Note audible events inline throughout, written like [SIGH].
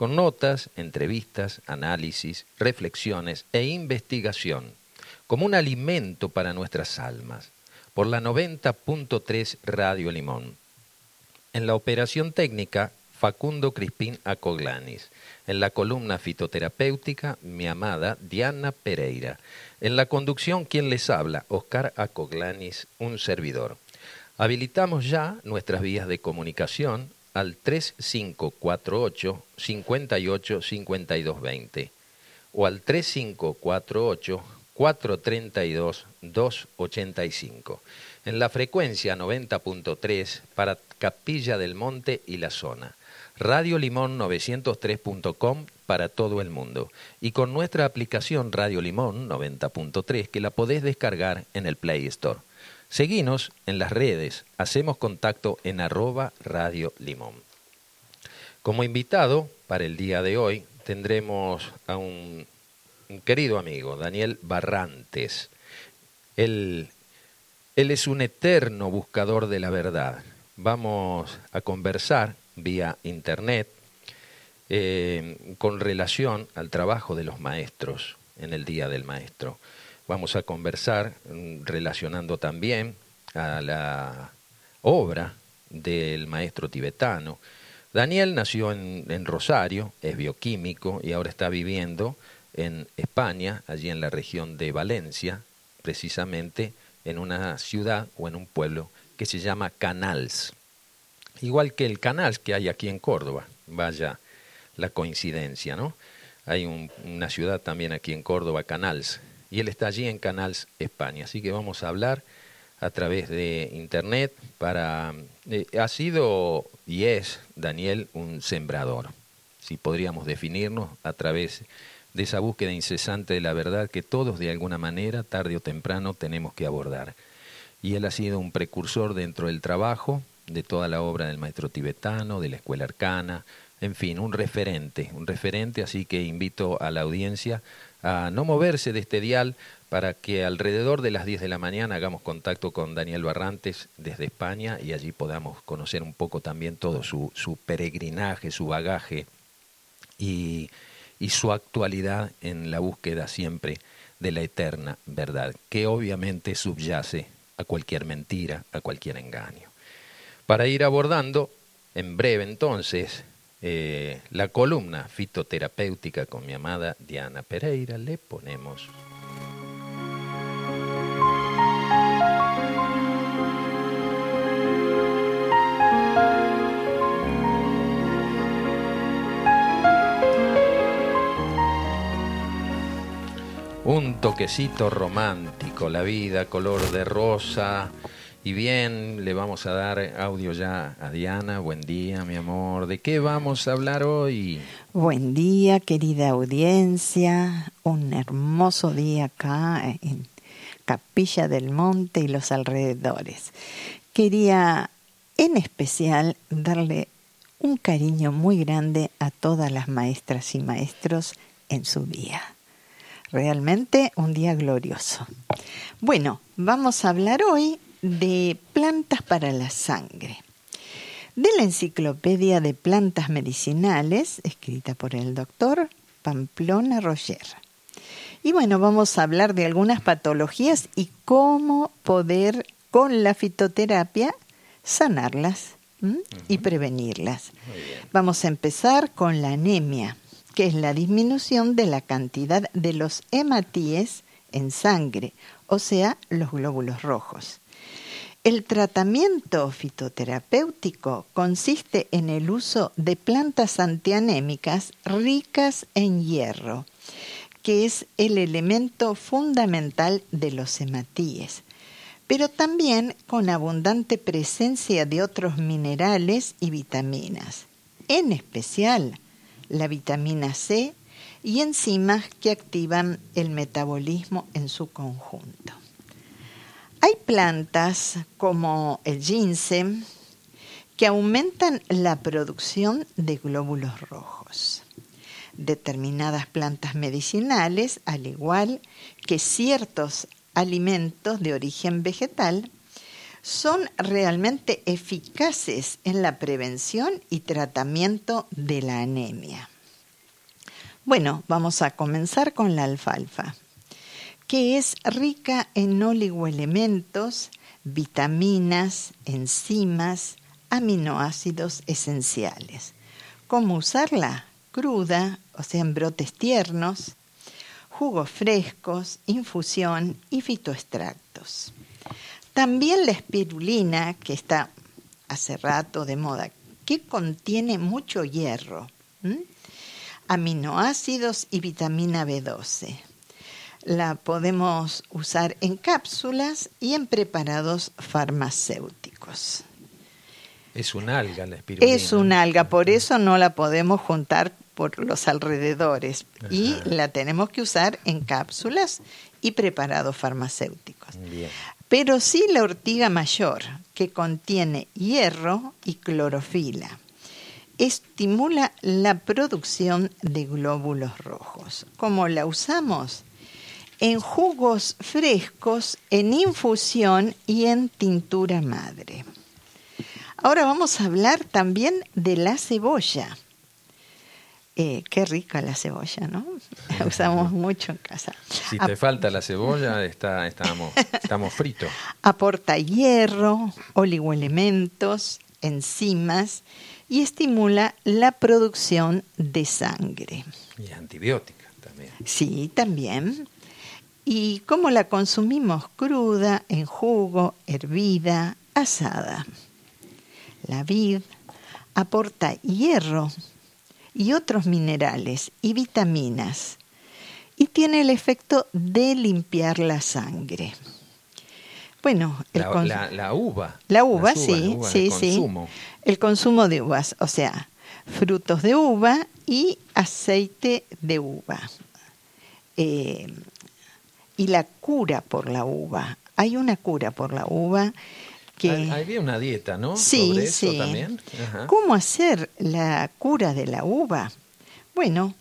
con notas, entrevistas, análisis, reflexiones e investigación, como un alimento para nuestras almas, por la 90.3 Radio Limón. En la operación técnica, Facundo Crispín Acoglanis. En la columna fitoterapéutica, mi amada Diana Pereira. En la conducción, quien les habla, Oscar Acoglanis, un servidor. Habilitamos ya nuestras vías de comunicación al 3548 58 5220 o al 3548 432 285 en la frecuencia 90.3 para Capilla del Monte y la zona. Radio Limón 903.com para todo el mundo y con nuestra aplicación Radio Limón 90.3 que la podés descargar en el Play Store. Seguinos en las redes, hacemos contacto en arroba Radio Limón. Como invitado para el día de hoy tendremos a un, querido amigo, Daniel Barrantes. Él, es un eterno buscador de la verdad. Vamos a conversar vía internet eh, con relación al trabajo de los maestros en el Día del Maestro. Vamos a conversar mm, relacionando también a la obra del maestro tibetano. Daniel nació en, Rosario, es bioquímico y ahora está viviendo en España, allí en la región de Valencia, precisamente en una ciudad o en un pueblo que se llama Canals. Igual que el Canals que hay aquí en Córdoba, vaya la coincidencia, ¿no? Hay una ciudad también aquí en Córdoba, Canals, y él está allí en Canals España. Así que vamos a hablar a través de internet para... Eh, ha sido y es Daniel un sembrador, si podríamos definirnos a través de esa búsqueda incesante de la verdad que todos de alguna manera, tarde o temprano, tenemos que abordar. Y él ha sido un precursor dentro del trabajo de toda la obra del maestro tibetano, de la escuela arcana, en fin, un referente, un referente, así que invito a la audiencia a no moverse de este dial para que alrededor de las 10 de la mañana hagamos contacto con Daniel Barrantes desde España y allí podamos conocer un poco también todo su, su peregrinaje, su bagaje y, y su actualidad en la búsqueda siempre de la eterna verdad, que obviamente subyace a cualquier mentira, a cualquier engaño. Para ir abordando en breve entonces eh, la columna fitoterapéutica con mi amada Diana Pereira, le ponemos. Un toquecito romántico, la vida color de rosa, y bien, le vamos a dar audio ya a Diana. Buen día, mi amor. ¿De qué vamos a hablar hoy? Buen día, querida audiencia. Un hermoso día acá en Capilla del Monte y los alrededores. Quería en especial darle un cariño muy grande a todas las maestras y maestros en su día. Realmente un día glorioso. Bueno, vamos a hablar hoy de plantas para la sangre. De la Enciclopedia de Plantas Medicinales, escrita por el doctor Pamplona Roger. Y bueno, vamos a hablar de algunas patologías y cómo poder con la fitoterapia sanarlas y prevenirlas. Vamos a empezar con la anemia, que es la disminución de la cantidad de los hematíes en sangre, o sea, los glóbulos rojos. El tratamiento fitoterapéutico consiste en el uso de plantas antianémicas ricas en hierro, que es el elemento fundamental de los hematíes, pero también con abundante presencia de otros minerales y vitaminas, en especial la vitamina C y enzimas que activan el metabolismo en su conjunto. Hay plantas como el ginseng que aumentan la producción de glóbulos rojos. Determinadas plantas medicinales, al igual que ciertos alimentos de origen vegetal, son realmente eficaces en la prevención y tratamiento de la anemia. Bueno, vamos a comenzar con la alfalfa, que es rica en oligoelementos, vitaminas, enzimas, aminoácidos esenciales. ¿Cómo usarla? Cruda, o sea, en brotes tiernos, jugos frescos, infusión y fitoextractos. También la espirulina, que está hace rato de moda, que contiene mucho hierro, aminoácidos y vitamina B12. La podemos usar en cápsulas y en preparados farmacéuticos. Es un alga la espirulina. Es un alga, por eso no la podemos juntar por los alrededores y la tenemos que usar en cápsulas y preparados farmacéuticos. Pero sí la ortiga mayor, que contiene hierro y clorofila. Estimula la producción de glóbulos rojos. ¿Cómo la usamos? En jugos frescos, en infusión y en tintura madre. Ahora vamos a hablar también de la cebolla. Eh, qué rica la cebolla, ¿no? La usamos [LAUGHS] mucho en casa. Si te falta la cebolla, está, estamos, estamos fritos. Aporta hierro, oligoelementos, enzimas y estimula la producción de sangre. Y antibiótica también. Sí, también. ¿Y cómo la consumimos? Cruda, en jugo, hervida, asada. La vid aporta hierro y otros minerales y vitaminas y tiene el efecto de limpiar la sangre. Bueno, el la, uva. La uva, sí, sí, sí. El consumo de uvas, o sea, frutos de uva y aceite de uva. Eh, y la cura por la uva. Hay una cura por la uva había una dieta, ¿no? Sí, sí. también. ¿Cómo hacer la cura de la uva? Bueno,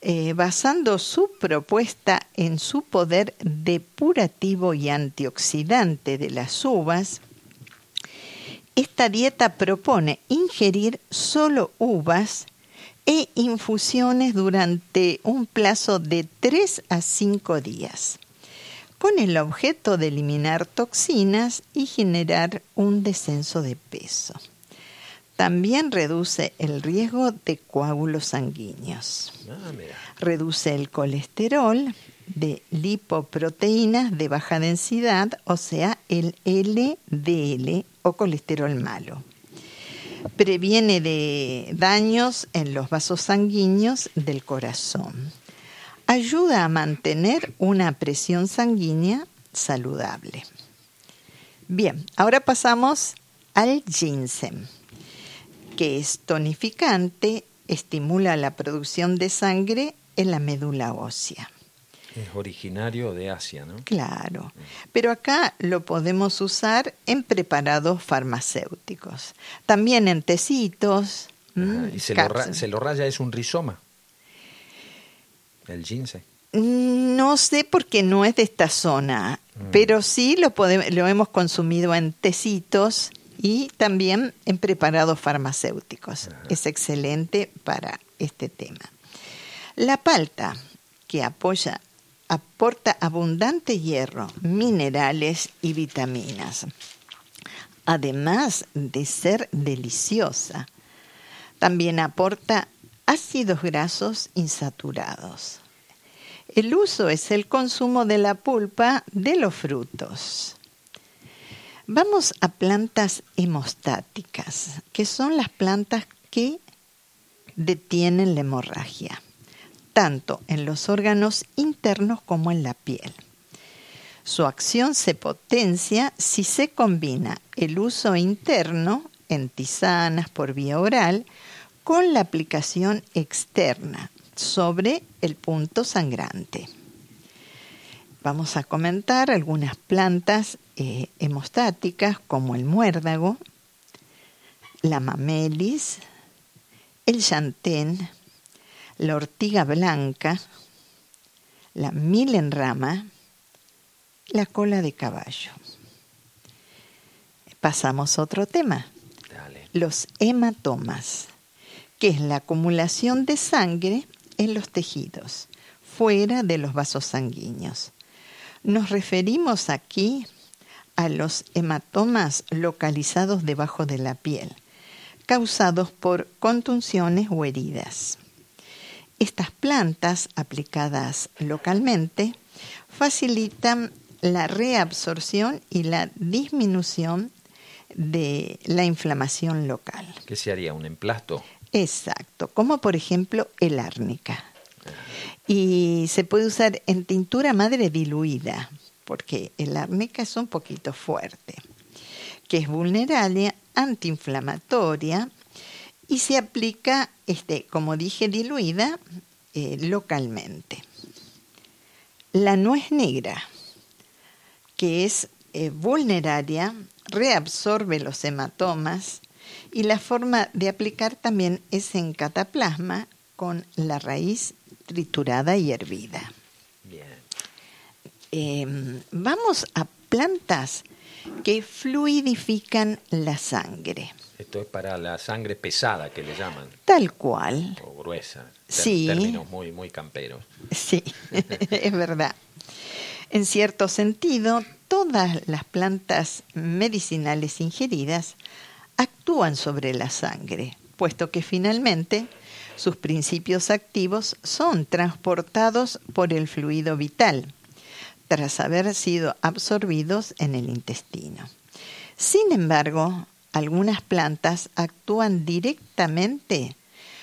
eh, basando su propuesta en su poder depurativo y antioxidante de las uvas, esta dieta propone ingerir solo uvas e infusiones durante un plazo de 3 a 5 días con el objeto de eliminar toxinas y generar un descenso de peso. También reduce el riesgo de coágulos sanguíneos. Ah, reduce el colesterol de lipoproteínas de baja densidad, o sea, el LDL o colesterol malo. Previene de daños en los vasos sanguíneos del corazón ayuda a mantener una presión sanguínea saludable. Bien, ahora pasamos al ginseng, que es tonificante, estimula la producción de sangre en la médula ósea. Es originario de Asia, ¿no? Claro, pero acá lo podemos usar en preparados farmacéuticos, también en tecitos. ¿Y se lo, se lo raya? ¿Es un rizoma? el ginseng? No sé porque no es de esta zona, mm. pero sí lo, lo hemos consumido en tecitos y también en preparados farmacéuticos. Es excelente para este tema. La palta, que apoya, aporta abundante hierro, minerales y vitaminas, además de ser deliciosa. También aporta ácidos grasos insaturados. El uso es el consumo de la pulpa de los frutos. Vamos a plantas hemostáticas, que son las plantas que detienen la hemorragia, tanto en los órganos internos como en la piel. Su acción se potencia si se combina el uso interno en tisanas por vía oral con la aplicación externa sobre el punto sangrante. Vamos a comentar algunas plantas eh, hemostáticas como el muérdago, la mamelis, el llantén, la ortiga blanca, la milenrama, la cola de caballo. Pasamos a otro tema. Los hematomas, que es la acumulación de sangre en los tejidos, fuera de los vasos sanguíneos. Nos referimos aquí a los hematomas localizados debajo de la piel, causados por contunciones o heridas. Estas plantas aplicadas localmente facilitan la reabsorción y la disminución de la inflamación local. ¿Qué se haría? ¿Un emplasto? Exacto, como por ejemplo el árnica. Y se puede usar en tintura madre diluida, porque el árnica es un poquito fuerte, que es vulnerable, antiinflamatoria y se aplica, este, como dije, diluida eh, localmente. La nuez negra, que es eh, vulneraria, reabsorbe los hematomas y la forma de aplicar también es en cataplasma con la raíz triturada y hervida. Em, vamos a plantas que fluidifican la sangre. Esto es para la sangre pesada que le llaman. Tal cual. O gruesa. Sí. Términos muy, muy camperos. Sí, [LAUGHS] es verdad. En cierto sentido, todas las plantas medicinales ingeridas actúan sobre la sangre, puesto que finalmente sus principios activos son transportados por el fluido vital, tras haber sido absorbidos en el intestino. Sin embargo, algunas plantas actúan directamente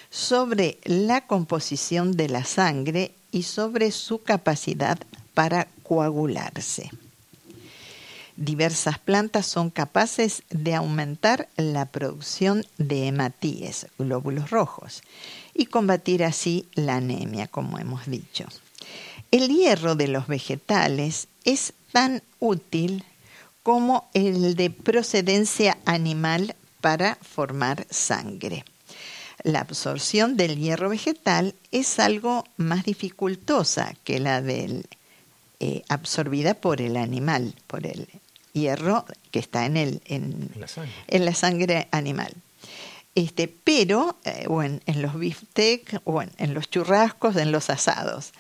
sobre la composición de la sangre y sobre su capacidad para coagularse. Diversas plantas son capaces de aumentar la producción de hematíes, glóbulos rojos, y combatir así la anemia, como hemos dicho. El hierro de los vegetales es tan útil como el de procedencia animal para formar sangre. La absorción del hierro vegetal es algo más dificultosa que la del eh, absorbida por el animal, por el hierro que está en, el, en, la, sangre. animal. Este, pero, eh, o en, los biftecs, o en, los churrascos, en los asados.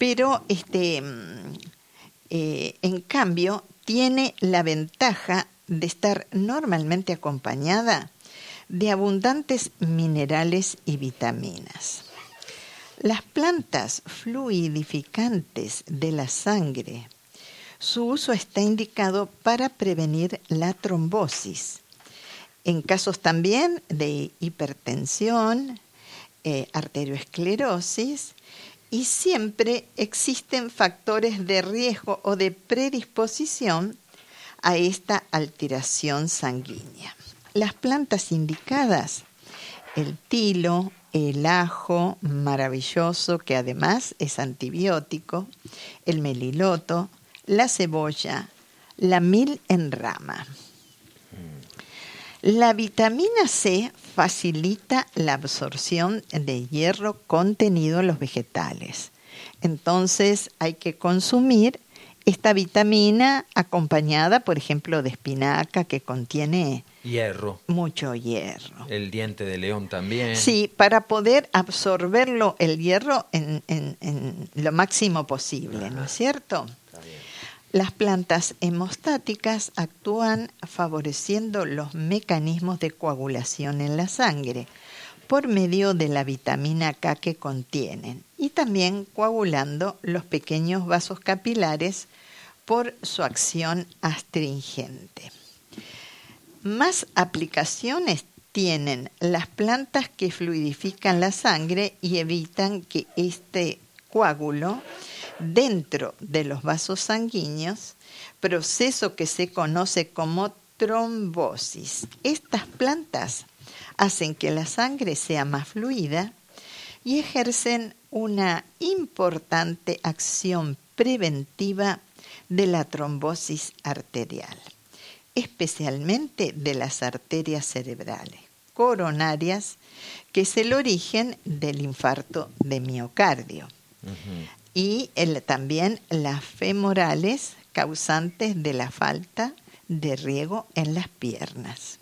Pero, este, mm, eh, en cambio, tiene la ventaja de estar normalmente acompañada de abundantes minerales y vitaminas. Las plantas fluidificantes de la sangre, su uso está indicado para prevenir la trombosis. En casos también de hipertensión, eh, arterioesclerosis, y siempre existen factores de riesgo o de predisposición a esta alteración sanguínea. Las plantas indicadas, el tilo, el ajo maravilloso que además es antibiótico, el meliloto, la cebolla, la mil en rama. La vitamina C facilita la absorción de hierro contenido en los vegetales. Entonces hay que consumir esta vitamina acompañada, por ejemplo, de espinaca que contiene hierro. Mucho hierro. El diente de león también. Sí, para poder absorberlo el hierro en, lo máximo posible, ¿no es cierto? Las plantas hemostáticas actúan favoreciendo los mecanismos de coagulación en la sangre por medio de la vitamina K que contienen y también coagulando los pequeños vasos capilares por su acción astringente. Más aplicaciones tienen las plantas que fluidifican la sangre y evitan que este coágulo dentro de los vasos sanguíneos, proceso que se conoce como trombosis. Estas plantas hacen que la sangre sea más fluida y ejercen una importante acción preventiva de la trombosis arterial, especialmente de las arterias cerebrales coronarias, que es el origen del infarto de miocardio y también las femorales causantes de la falta de riego en las piernas.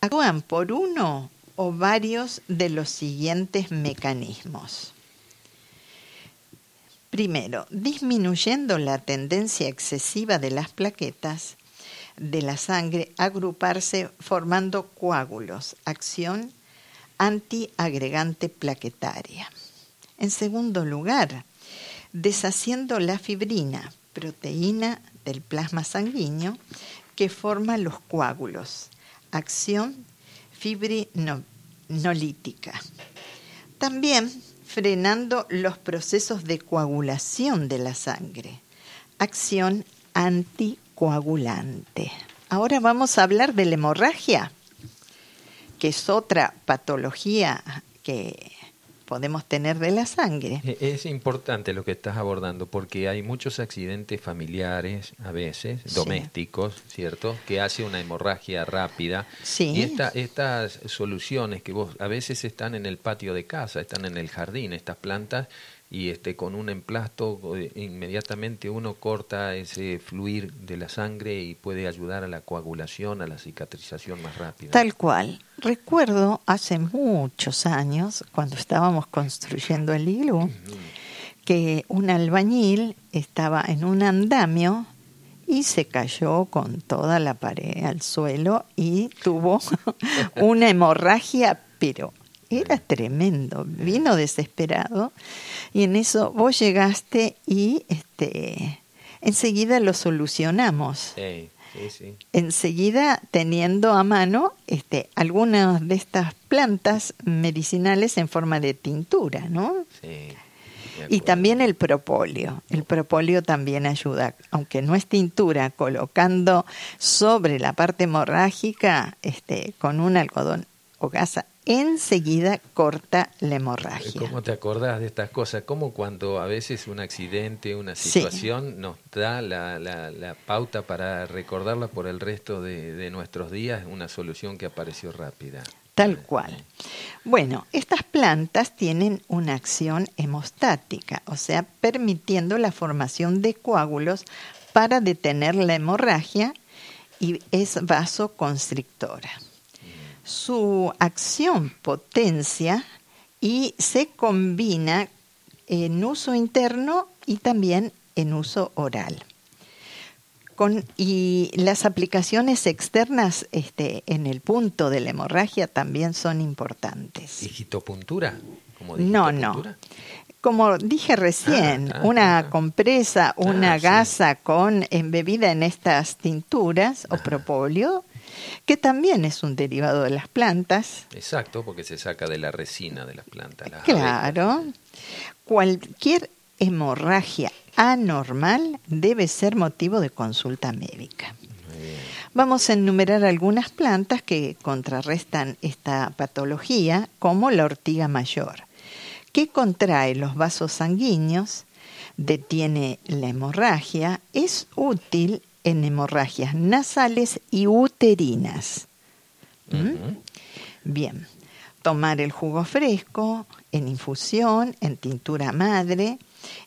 Actúan por uno o varios de los siguientes mecanismos. Primero, disminuyendo la tendencia excesiva de las plaquetas de la sangre a agruparse formando coágulos, acción antiagregante plaquetaria. En segundo lugar, deshaciendo la fibrina, proteína del plasma sanguíneo que forma los coágulos, acción fibrinolítica. También frenando los procesos de coagulación de la sangre. Acción anticoagulante. Ahora vamos a hablar de la hemorragia, que es otra patología que podemos tener de la sangre. E-, es importante lo que estás abordando porque hay muchos accidentes familiares, a veces, domésticos, ¿cierto? Que hace una hemorragia rápida. Sí. Y estas soluciones que vos a veces están en el patio de casa, están en el jardín, estas plantas, y este con un emplasto eh, inmediatamente uno corta ese fluir de la sangre y puede ayudar a la coagulación, a la cicatrización más rápida. Tal cual. Recuerdo hace muchos años, cuando estábamos construyendo el iglú, que un albañil estaba en un andamio y se cayó con toda la pared al suelo y tuvo [LAUGHS] una hemorragia, pero era tremendo, vino desesperado y en eso vos llegaste y este enseguida lo solucionamos. Sí, sí, sí. Enseguida teniendo a mano este algunas de estas plantas medicinales en forma de tintura, ¿no? Sí. Y también el propóleo. El propóleo también ayuda, aunque no es tintura, colocando sobre la parte hemorrágica este, con un algodón o gasa enseguida corta la hemorragia. ¿Cómo te acordás de estas cosas? Como cuando a veces un accidente, una situación nos da la, la, pauta para recordarla por el resto de, de, nuestros días, una solución que apareció rápida. Tal cual. Bueno, estas plantas tienen una acción hemostática, o sea, permitiendo la formación de coágulos para detener la hemorragia y es vasoconstrictora su acción potencia y se combina en uso interno y también en uso oral. Con, y las aplicaciones externas este, en el punto de la hemorragia también son importantes. ¿Digitopuntura? no, no. Como dije recién, ah, ah, una ah, compresa, una gasa con embebida en estas tinturas o propóleo que también es un derivado de las plantas. Exacto, porque se saca de la resina de las plantas. claro. Cualquier hemorragia anormal debe ser motivo de consulta médica. Vamos a enumerar algunas plantas que contrarrestan esta patología, como la ortiga mayor, que contrae los vasos sanguíneos, detiene la hemorragia, es útil en hemorragias nasales y uterinas. ¿Mm? Bien, tomar el jugo fresco en infusión, en tintura madre,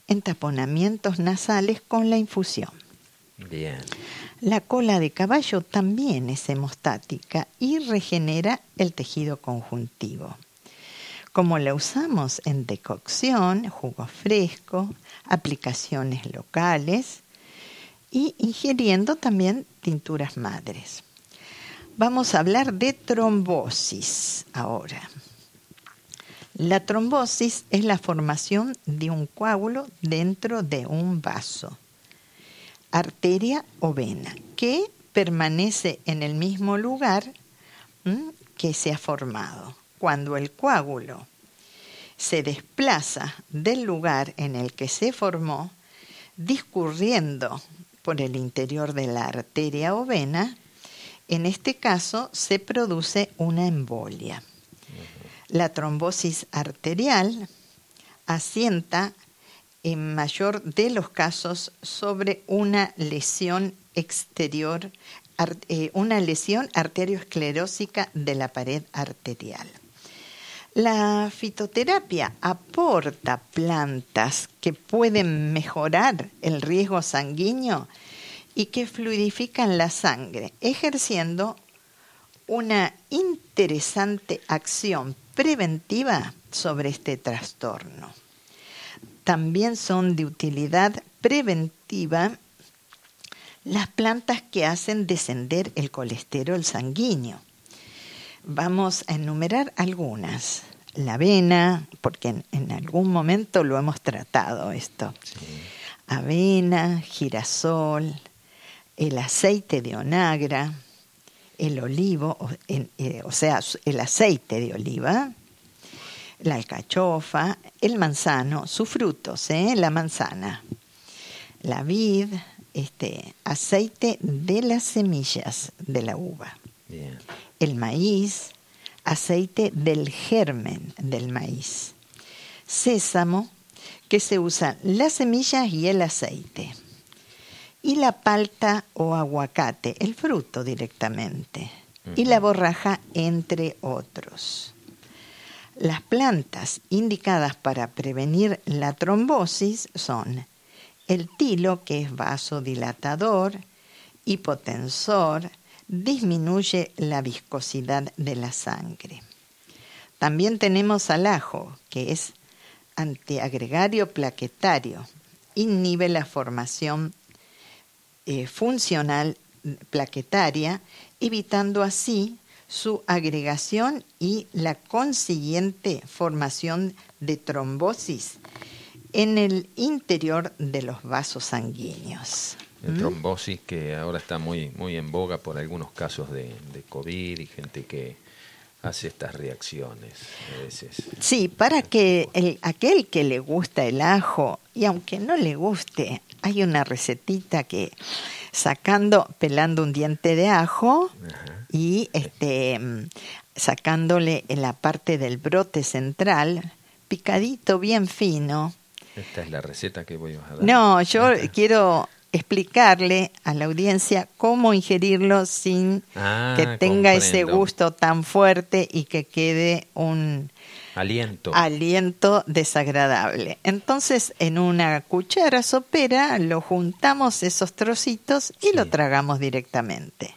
en taponamientos nasales con la infusión. Bien. La cola de caballo también es hemostática y regenera el tejido conjuntivo. Como la usamos en decocción, jugo fresco, aplicaciones locales, y ingiriendo también tinturas madres. Vamos a hablar de trombosis ahora. La trombosis es la formación de un coágulo dentro de un vaso, arteria o vena, que permanece en el mismo lugar que se ha formado. Cuando el coágulo se desplaza del lugar en el que se formó, discurriendo por el interior de la arteria o vena, en este caso se produce una embolia. La trombosis arterial asienta en mayor de los casos sobre una lesión exterior, eh, una lesión arteriosclerósica de la pared arterial. La fitoterapia aporta plantas que pueden mejorar el riesgo sanguíneo y que fluidifican la sangre, ejerciendo una interesante acción preventiva sobre este trastorno. También son de utilidad preventiva las plantas que hacen descender el colesterol sanguíneo. Vamos a enumerar algunas. La avena, porque en, algún momento lo hemos tratado esto. Avena, girasol, el aceite de onagra, el olivo, o, eh, sea, el aceite de oliva, la alcachofa, el manzano, sus frutos, ¿eh? la manzana, la vid, este, aceite de las semillas de la uva, el maíz, aceite del germen del maíz, sésamo, que se usan las semillas y el aceite, y la palta o aguacate, el fruto directamente, y la borraja, entre otros. Las plantas indicadas para prevenir la trombosis son el tilo, que es vasodilatador, hipotensor, disminuye la viscosidad de la sangre. También tenemos al ajo, que es antiagregario plaquetario, inhibe la formación eh, funcional plaquetaria, evitando así su agregación y la consiguiente formación de trombosis en el interior de los vasos sanguíneos. El ¿Mm? trombosis que ahora está muy, muy en boga por algunos casos de, COVID y gente que hace estas reacciones a veces. Sí, para que el, aquel que le gusta el ajo, y aunque no le guste, hay una recetita que sacando, pelando un diente de ajo y este sacándole en la parte del brote central, picadito bien fino. Esta es la receta que voy a dar. No, yo quiero explicarle a la audiencia cómo ingerirlo sin ah, que tenga ese gusto tan fuerte y que quede un aliento. aliento desagradable. Entonces, en una cuchara sopera lo juntamos esos trocitos y lo tragamos directamente.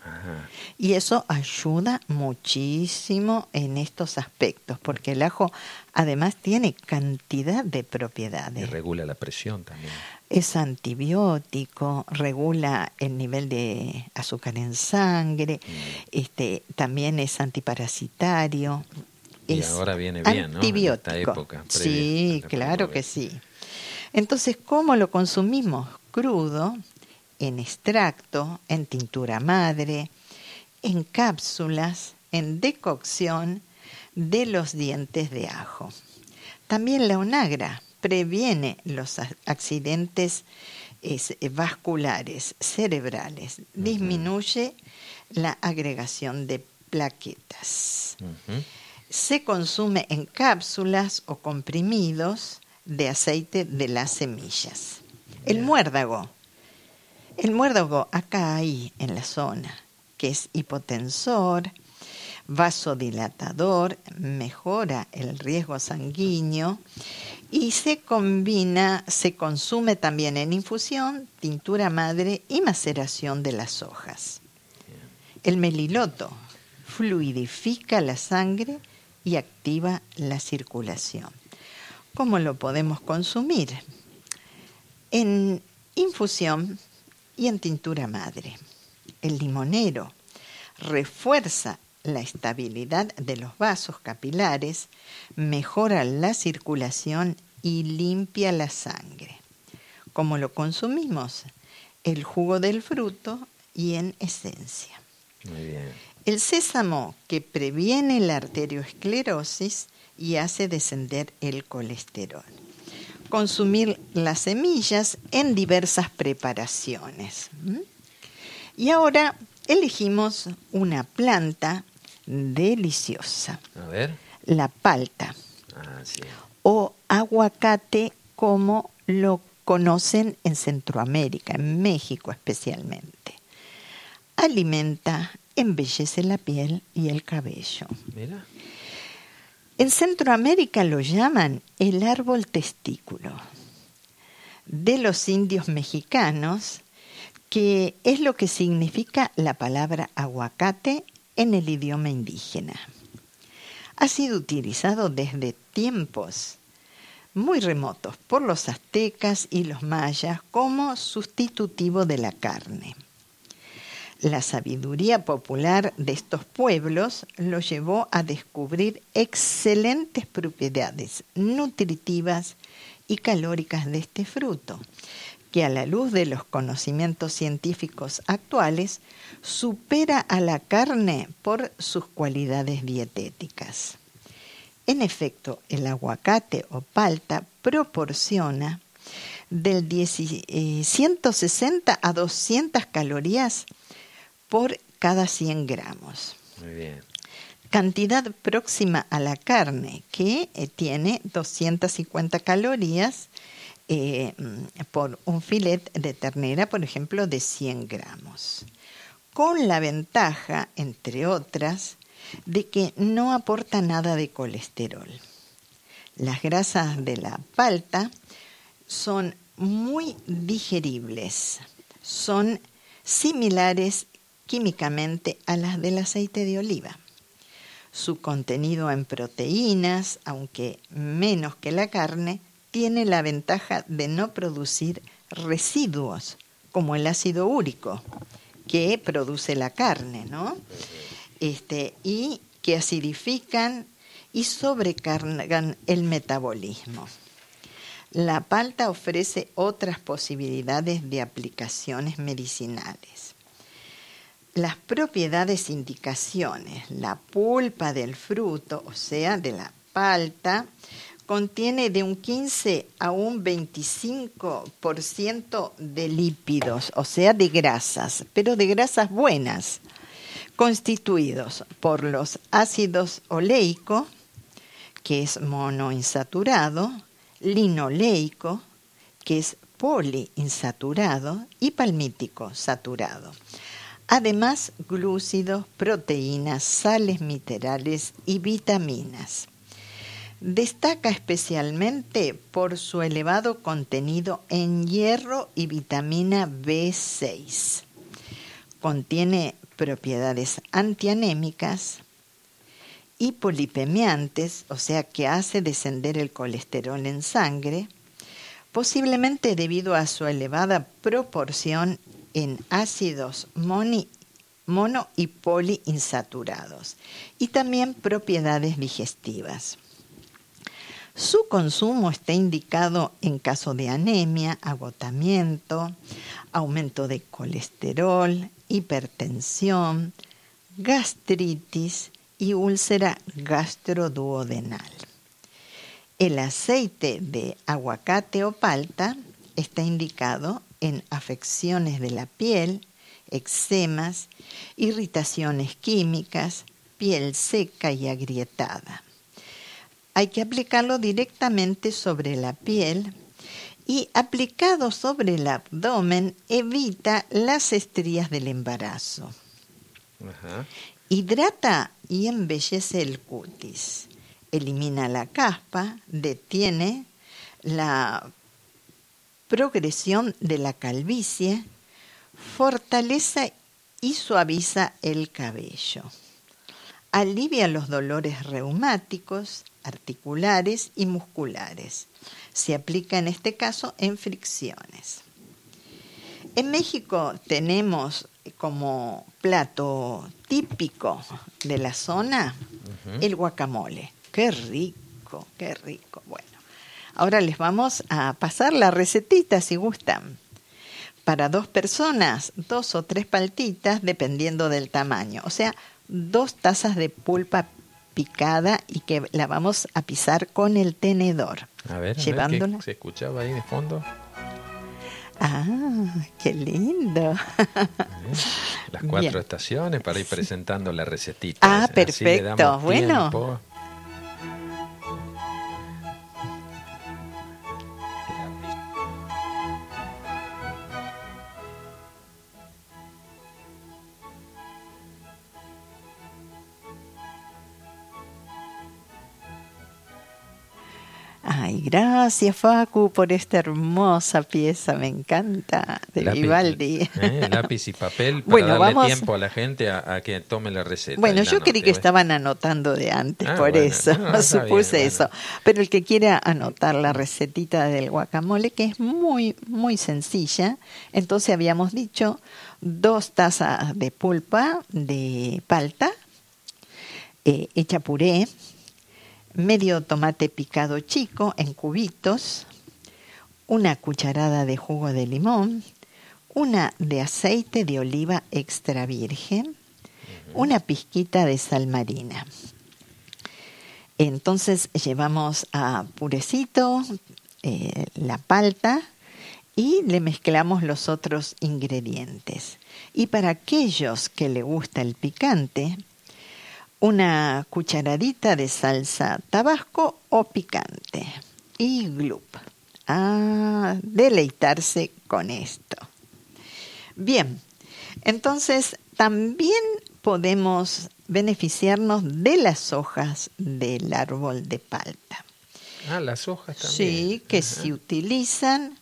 Y eso ayuda muchísimo en estos aspectos, porque el ajo además tiene cantidad de propiedades. Y regula la presión también. Es antibiótico, regula el nivel de azúcar en sangre, mm. este, también es antiparasitario. Y ahora viene bien, antibiótico. ¿no? esta época. Sí, claro que sí. Entonces, ¿cómo lo consumimos? Crudo, en extracto, en tintura madre, en cápsulas, en decocción de los dientes de ajo. También la onagra previene los accidentes vasculares cerebrales, disminuye la agregación de plaquetas. Se consume en cápsulas o comprimidos de aceite de las semillas. El muérdago. El muérdago acá ahí en la zona, que es hipotensor, vasodilatador, mejora el riesgo sanguíneo y se combina, se consume también en infusión, tintura madre y maceración de las hojas. El meliloto fluidifica la sangre y activa la circulación. ¿Cómo lo podemos consumir? En infusión y en tintura madre. El limonero refuerza la estabilidad de los vasos capilares, mejora la circulación y limpia la sangre. ¿Cómo lo consumimos? El jugo del fruto y en esencia. El sésamo que previene la arteriosclerosis y hace descender el colesterol. Consumir las semillas en diversas preparaciones. Y ahora elegimos una planta deliciosa. A ver. La palta. Ah, sí. O aguacate como lo conocen en Centroamérica, en México especialmente. Alimenta, embellece la piel y el cabello. Mira. En Centroamérica lo llaman el árbol testículo. De los indios mexicanos, que es lo que significa la palabra aguacate en el idioma indígena. Ha sido utilizado desde tiempos muy remotos por los aztecas y los mayas como sustitutivo de la carne. La sabiduría popular de estos pueblos lo llevó a descubrir excelentes propiedades nutritivas y calóricas de este fruto, que a la luz de los conocimientos científicos actuales supera a la carne por sus cualidades dietéticas. En efecto, el aguacate o palta proporciona del 160 eh, a 200 calorías por cada 100 gramos. Muy bien. Cantidad próxima a la carne, que eh, tiene 250 calorías eh, mm, por un filet de ternera, por ejemplo, de 100 gramos. Con la ventaja, entre otras, de que no aporta nada de colesterol. Las grasas de la palta son muy digeribles, son similares químicamente a las del aceite de oliva. Su contenido en proteínas, aunque menos que la carne, tiene la ventaja de no producir residuos, como el ácido úrico, que produce la carne, ¿no? Este, y que acidifican y sobrecargan el metabolismo. La palta ofrece otras posibilidades de aplicaciones medicinales. Las propiedades indicaciones, la pulpa del fruto, o sea, de la palta, contiene de un 15 a un 25% de lípidos, o sea, de grasas, pero de grasas buenas, constituidos por los ácidos oleico, que es monoinsaturado, linoleico, que es poliinsaturado, y palmítico saturado. Además, glúcidos, proteínas, sales minerales y vitaminas. Destaca especialmente por su elevado contenido en hierro y vitamina B6. Contiene propiedades antianémicas, hipolipemiantes, o sea que hace descender el colesterol en sangre, posiblemente debido a su elevada proporción en ácidos mono y poliinsaturados, y también propiedades digestivas. Su consumo está indicado en caso de anemia, agotamiento, aumento de colesterol, hipertensión, gastritis y úlcera gastroduodenal. El aceite de aguacate o palta está indicado en afecciones de la piel, eczemas, irritaciones químicas, piel seca y agrietada hay que aplicarlo directamente sobre la piel y aplicado sobre el abdomen evita las estrías del embarazo. Hidrata y embellece el cutis. Elimina la caspa, detiene la progresión de la calvicie, fortalece y suaviza el cabello. Alivia los dolores reumáticos, articulares y musculares. Se aplica en este caso en fricciones. En México tenemos como plato típico de la zona el guacamole. Qué rico, qué rico. Bueno, ahora les vamos a pasar la recetita si gustan. Para dos personas, dos o tres paltitas dependiendo del tamaño. O sea, dos tazas de pulpa picada y que la vamos a pisar con el tenedor. A ver, llevándola. ¿se escuchaba ahí de fondo? Ah, qué lindo. Las cuatro estaciones para ir presentando la recetita. Ah, perfecto. Bueno. Gracias Facu por esta hermosa pieza, me encanta, de Lápiz- Vivaldi. ¿eh? Lápiz y papel para Bueno, darle vamos- tiempo a la gente a, a que tome la receta. Bueno, yo creí que estaban anotando de antes, Ah, por bueno. eso [LAUGHS] No, supuse [LAUGHS] bien, eso. bueno. Pero el que quiera anotar la recetita del guacamole, que es muy, muy sencilla, entonces habíamos dicho dos tazas de pulpa de palta, eh, hecha puré, medio tomate picado chico en cubitos, una cucharada de jugo de limón, una de aceite de oliva extra virgen, una pizquita de sal marina. Entonces llevamos a purecito eh, la palta y le mezclamos los otros ingredientes. Y para aquellos que le gusta el picante, una cucharadita de salsa tabasco o picante y glup. A deleitarse con esto. Bien, entonces también podemos beneficiarnos de las hojas del árbol de palta. Ah, las hojas también. Sí, que Ajá. se utilizan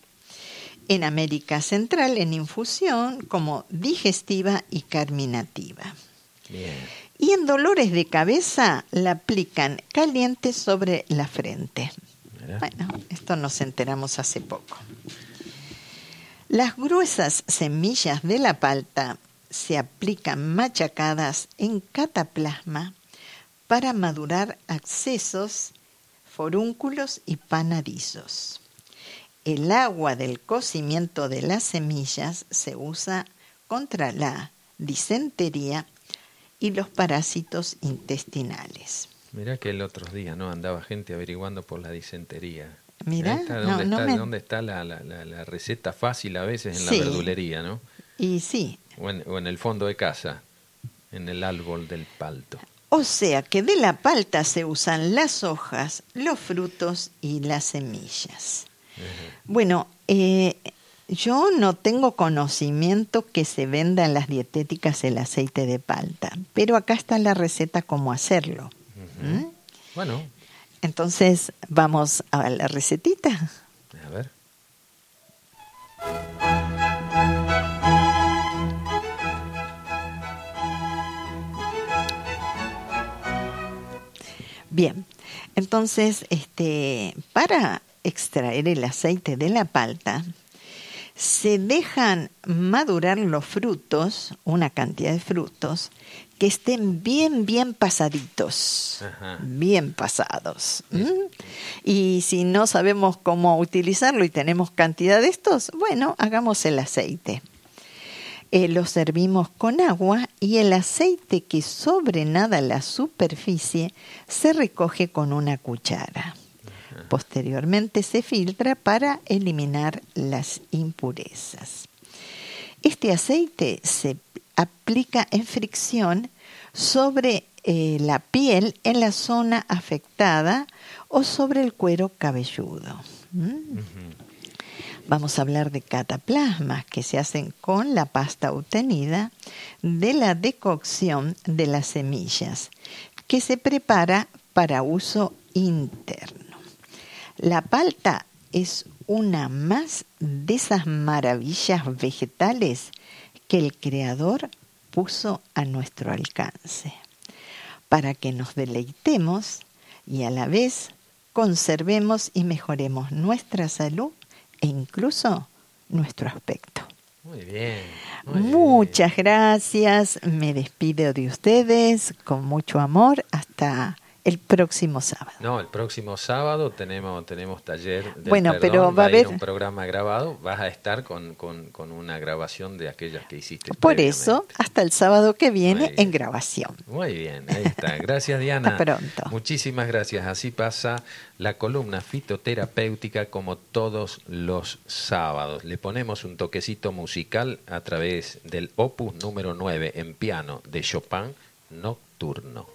en América Central en infusión como digestiva y carminativa. Bien. Y en dolores de cabeza la aplican caliente sobre la frente. Mirá. Bueno, esto nos enteramos hace poco. Las gruesas semillas de la palta se aplican machacadas en cataplasma para madurar accesos, forúnculos y panadizos. El agua del cocimiento de las semillas se usa contra la disentería y los parásitos intestinales. Mirá que el otro día no andaba gente averiguando por la disentería. Mirá, está, ¿Dónde, no está, me- dónde está la, la- la- la receta fácil a veces en Sí. la verdulería, no? Y sí, O en, o en el fondo de casa, en el árbol del palto. o sea que de la palta se usan las hojas, los frutos y las semillas. Bueno, eh, yo no tengo conocimiento que se venda en las dietéticas el aceite de palta, pero acá está la receta cómo hacerlo. ¿Mm? Bueno, Entonces, vamos a la recetita. a ver. Bien, entonces, este, para extraer el aceite de la palta, se dejan madurar los frutos, una cantidad de frutos, que estén bien, bien pasaditos, Ajá. bien pasados. ¿m? Y si no sabemos cómo utilizarlo y tenemos cantidad de estos, bueno, hagamos el aceite. Eh, lo servimos con agua y el aceite que sobrenada la superficie se recoge con una cuchara. Posteriormente se filtra para eliminar las impurezas. Este aceite se aplica en fricción sobre eh, la piel en la zona afectada o sobre el cuero cabelludo. ¿Mm? Vamos a hablar de cataplasmas que se hacen con la pasta obtenida de la decocción de las semillas, que se prepara para uso interno. La palta es una más de esas maravillas vegetales que el Creador puso a nuestro alcance, para que nos deleitemos y a la vez conservemos y mejoremos nuestra salud e incluso nuestro aspecto. Muy bien. muy bien. Muchas gracias, me despido de ustedes con mucho amor hasta el próximo sábado. No, el próximo sábado tenemos tenemos taller del Bueno, perdón, pero va a haber- un programa grabado, vas a estar con, con, con una grabación de aquellas que hiciste Por eso, hasta el sábado que viene en grabación. Muy bien, ahí está. Gracias Diana. Hasta pronto. Muchísimas gracias. Así pasa la columna fitoterapéutica como todos los sábados. Le ponemos un toquecito musical a través del opus número 9 en piano de Chopin Nocturno.